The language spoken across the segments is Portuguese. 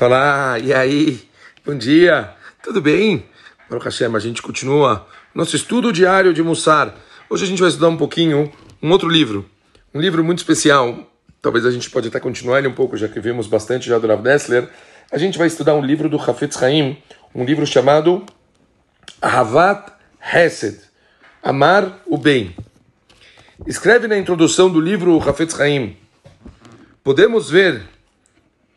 Olá, e aí? Bom dia, tudo bem? Baruch Hashem, a gente continua nosso estudo diário de Mussar. Hoje a gente vai estudar um pouquinho um outro livro, um livro muito especial. Talvez a gente pode até continuar ele um pouco, já que vimos bastante já do Rav Dessler. A gente vai estudar um livro do Hafetz Haim, um livro chamado Ahavat Hesed, Amar o Bem. Escreve na introdução do livro Hafetz Haim, podemos ver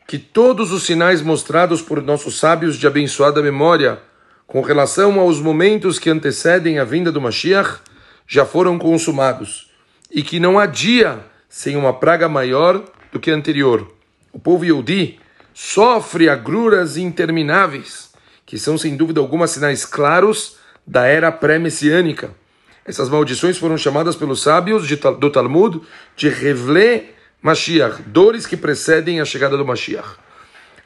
que todos os sinais mostrados por nossos sábios de abençoada memória com relação aos momentos que antecedem a vinda do Mashiach já foram consumados e que não há dia sem uma praga maior do que a anterior. O povo Yehudi sofre agruras intermináveis, que são sem dúvida alguma sinais claros da era pré-messiânica. Essas maldições foram chamadas pelos sábios de, do Talmud de Revle Mashiach, dores que precedem a chegada do Mashiach.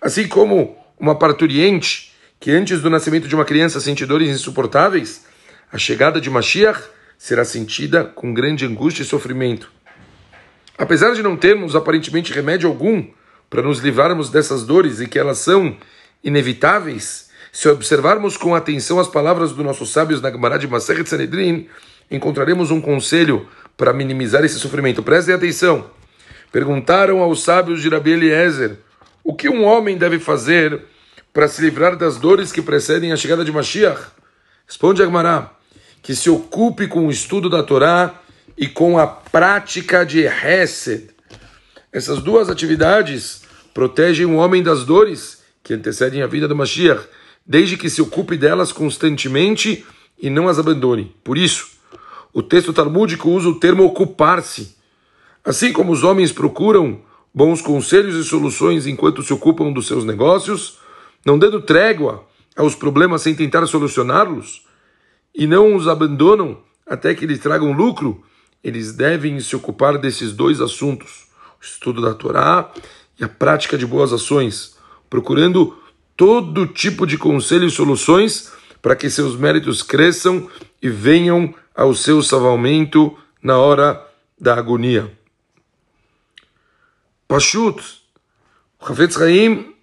Assim como uma parturiente que antes do nascimento de uma criança sente dores insuportáveis, a chegada de Mashiach será sentida com grande angústia e sofrimento. Apesar de não termos aparentemente remédio algum para nos livrarmos dessas dores e que elas são inevitáveis, se observarmos com atenção as palavras dos nossos sábios na Gemara de Maseret Sanedrin, encontraremos um conselho para minimizar esse sofrimento. Prestem atenção. Perguntaram aos sábios de Rabi Eliezer o que um homem deve fazer para se livrar das dores que precedem a chegada de Mashiach. Responde Agmará que se ocupe com o estudo da Torá e com a prática de Hesed. Essas duas atividades protegem o homem das dores que antecedem a vida do Mashiach, desde que se ocupe delas constantemente e não as abandone. Por isso, o texto talmúdico usa o termo ocupar-se Assim como os homens procuram bons conselhos e soluções enquanto se ocupam dos seus negócios, não dando trégua aos problemas sem tentar solucioná-los, e não os abandonam até que lhes tragam lucro, eles devem se ocupar desses dois assuntos: o estudo da Torá e a prática de boas ações, procurando todo tipo de conselho e soluções para que seus méritos cresçam e venham ao seu salvamento na hora da agonia. Pashut, o Hafetz Haim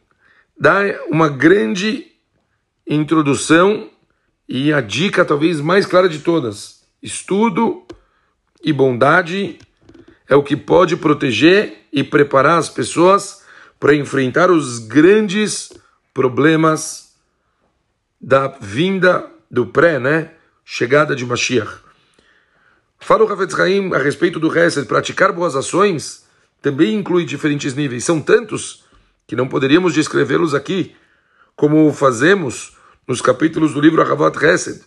dá uma grande introdução e a dica talvez mais clara de todas. Estudo e bondade é o que pode proteger e preparar as pessoas para enfrentar os grandes problemas da vinda do pré, né? Chegada de Mashiach. Fala o Hafetz Haim a respeito do resto, praticar boas ações também inclui diferentes níveis. São tantos que não poderíamos descrevê-los aqui, como fazemos nos capítulos do livro Ahavat Hesed.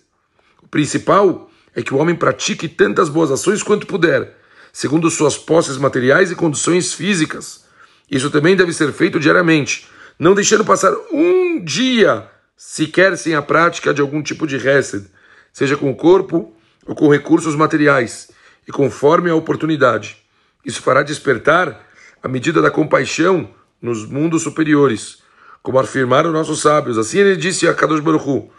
O principal é que o homem pratique tantas boas ações quanto puder, segundo suas posses materiais e condições físicas. Isso também deve ser feito diariamente, não deixando passar um dia sequer sem a prática de algum tipo de Hesed, seja com o corpo ou com recursos materiais, e conforme a oportunidade. Isso fará despertar a medida da compaixão nos mundos superiores, como afirmaram nossos sábios. Assim ele disse a Kadosh Baruch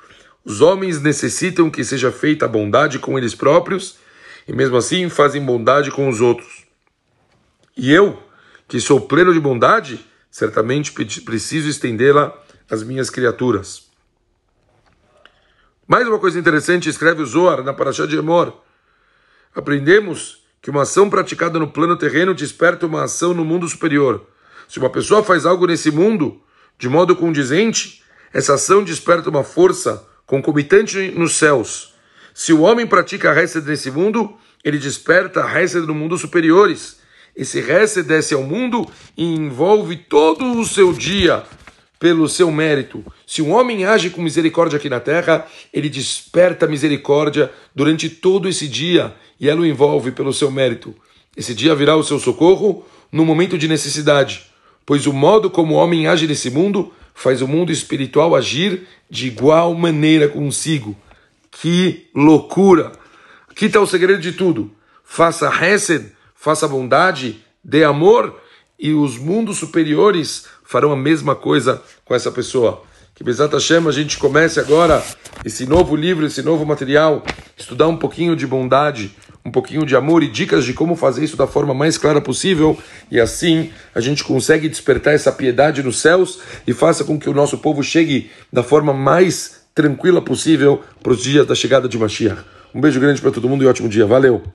os homens necessitam que seja feita a bondade com eles próprios e mesmo assim fazem bondade com os outros. E eu, que sou pleno de bondade, certamente preciso estendê-la às minhas criaturas. Mais uma coisa interessante, escreve o Zohar na Parashá de Emor. Aprendemos que uma ação praticada no plano terreno desperta uma ação no mundo superior. Se uma pessoa faz algo nesse mundo de modo condizente, essa ação desperta uma força concomitante nos céus. Se o homem pratica Hesed nesse mundo, ele desperta a Hesed no mundo superiores. Esse Hesed desce ao mundo e envolve todo o seu dia pelo seu mérito. Se um homem age com misericórdia aqui na terra, ele desperta misericórdia durante todo esse dia e ela o envolve pelo seu mérito. Esse dia virá o seu socorro no momento de necessidade, pois o modo como o homem age nesse mundo faz o mundo espiritual agir de igual maneira consigo. Que loucura! Aqui está o segredo de tudo. Faça Hesed, faça bondade, dê amor, e os mundos superiores farão a mesma coisa com essa pessoa. Que Bezat Hashem a gente comece agora esse novo livro, esse novo material, estudar um pouquinho de bondade, um pouquinho de amor e dicas de como fazer isso da forma mais clara possível, e assim a gente consegue despertar essa piedade nos céus e faça com que o nosso povo chegue da forma mais tranquila possível para os dias da chegada de Mashiach. Um beijo grande para todo mundo e ótimo dia. Valeu!